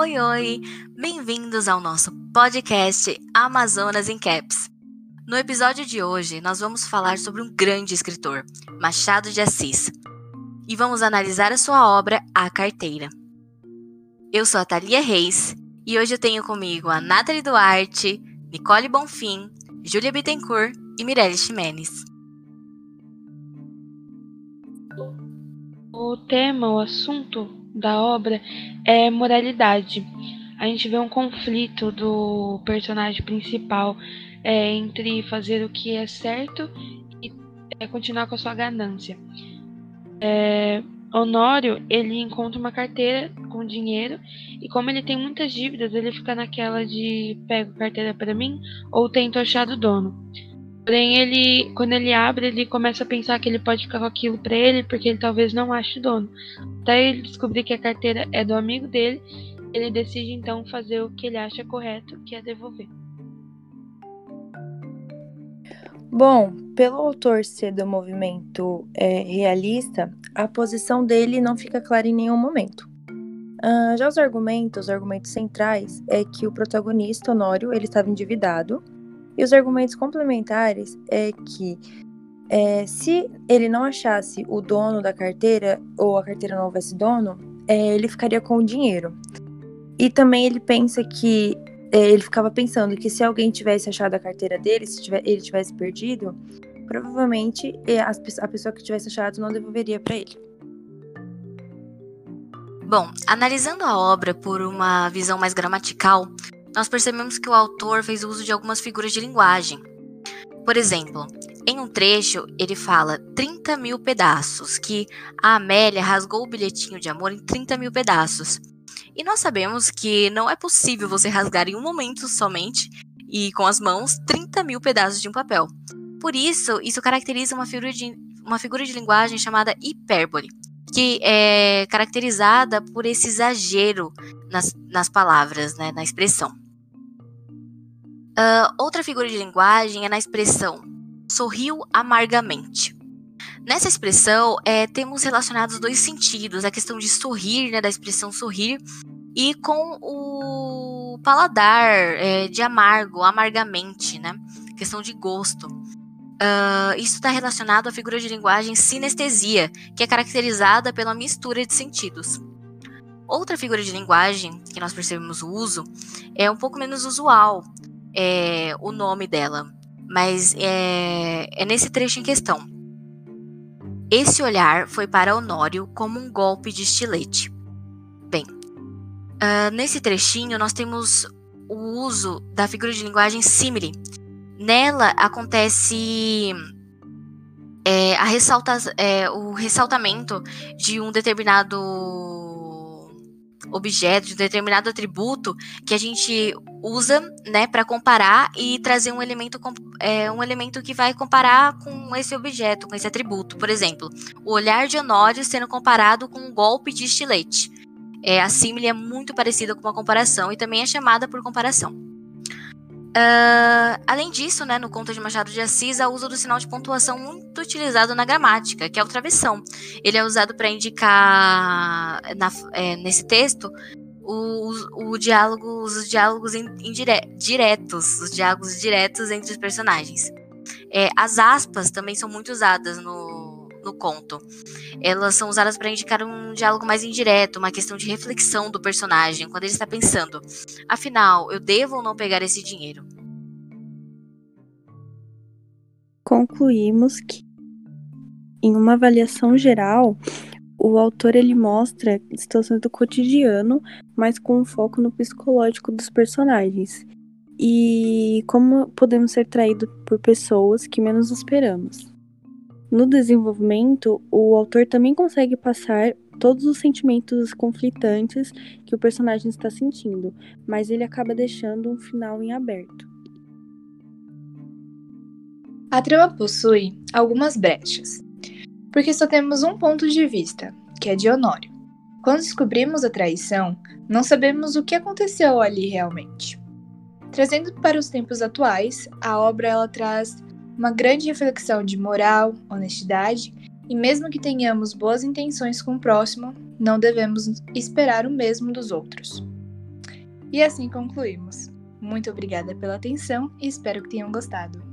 Oi, oi! Bem-vindos ao nosso podcast Amazonas em Caps. No episódio de hoje, nós vamos falar sobre um grande escritor, Machado de Assis, e vamos analisar a sua obra A Carteira. Eu sou a Thalia Reis e hoje eu tenho comigo a Nathalie Duarte, Nicole Bonfim, Júlia Bittencourt e Mirelle Ximenes. O tema, o assunto da obra é moralidade. A gente vê um conflito do personagem principal é, entre fazer o que é certo e é, continuar com a sua ganância. É, Honório ele encontra uma carteira com dinheiro e como ele tem muitas dívidas ele fica naquela de pego carteira para mim ou tento achar do dono. Porém ele quando ele abre ele começa a pensar que ele pode ficar com aquilo para ele porque ele talvez não ache o dono. Até ele descobrir que a carteira é do amigo dele, ele decide então fazer o que ele acha correto, que é devolver. Bom, pelo autor ser do movimento é, realista, a posição dele não fica clara em nenhum momento. Uh, já os argumentos, os argumentos centrais, é que o protagonista, Honório, ele estava endividado, e os argumentos complementares é que é, se ele não achasse o dono da carteira, ou a carteira não houvesse dono, é, ele ficaria com o dinheiro. E também ele pensa que é, ele ficava pensando que se alguém tivesse achado a carteira dele, se tiver, ele tivesse perdido, provavelmente é, a, a pessoa que tivesse achado não devolveria para ele. Bom, analisando a obra por uma visão mais gramatical, nós percebemos que o autor fez uso de algumas figuras de linguagem. Por exemplo, em um trecho, ele fala 30 mil pedaços, que a Amélia rasgou o bilhetinho de amor em 30 mil pedaços. E nós sabemos que não é possível você rasgar em um momento somente e com as mãos 30 mil pedaços de um papel. Por isso, isso caracteriza uma figura de, uma figura de linguagem chamada hipérbole, que é caracterizada por esse exagero nas, nas palavras, né, na expressão. Uh, outra figura de linguagem é na expressão sorriu amargamente. Nessa expressão, é, temos relacionados dois sentidos: a questão de sorrir, né, da expressão sorrir, e com o paladar é, de amargo, amargamente, né? Questão de gosto. Uh, isso está relacionado à figura de linguagem sinestesia, que é caracterizada pela mistura de sentidos. Outra figura de linguagem que nós percebemos o uso é um pouco menos usual, é, o nome dela, mas é, é nesse trecho em questão. Esse olhar foi para Honório como um golpe de estilete. Bem, uh, nesse trechinho nós temos o uso da figura de linguagem simile. Nela acontece é, a ressalta, é, o ressaltamento de um determinado objeto, de um determinado atributo que a gente usa, né, para comparar e trazer um elemento, é, um elemento que vai comparar com esse objeto, com esse atributo. Por exemplo, o olhar de Honório sendo comparado com um golpe de estilete. É, a símile é muito parecida com uma comparação e também é chamada por comparação. Uh, além disso, né, no conto de Machado de Assis, há uso do sinal de pontuação muito utilizado na gramática, que é o travessão. Ele é usado para indicar, na, é, nesse texto, o, o diálogo, os diálogos indire, diretos, os diálogos diretos entre os personagens. É, as aspas também são muito usadas no, no conto. Elas são usadas para indicar um diálogo mais indireto, uma questão de reflexão do personagem, quando ele está pensando: afinal, eu devo ou não pegar esse dinheiro? Concluímos que, em uma avaliação geral, o autor ele mostra situações do cotidiano, mas com um foco no psicológico dos personagens. E como podemos ser traídos por pessoas que menos esperamos. No desenvolvimento, o autor também consegue passar todos os sentimentos conflitantes que o personagem está sentindo, mas ele acaba deixando um final em aberto. A trama possui algumas brechas, porque só temos um ponto de vista, que é de Honório. Quando descobrimos a traição, não sabemos o que aconteceu ali realmente. Trazendo para os tempos atuais, a obra ela traz uma grande reflexão de moral, honestidade e mesmo que tenhamos boas intenções com o próximo, não devemos esperar o mesmo dos outros. E assim concluímos. Muito obrigada pela atenção e espero que tenham gostado.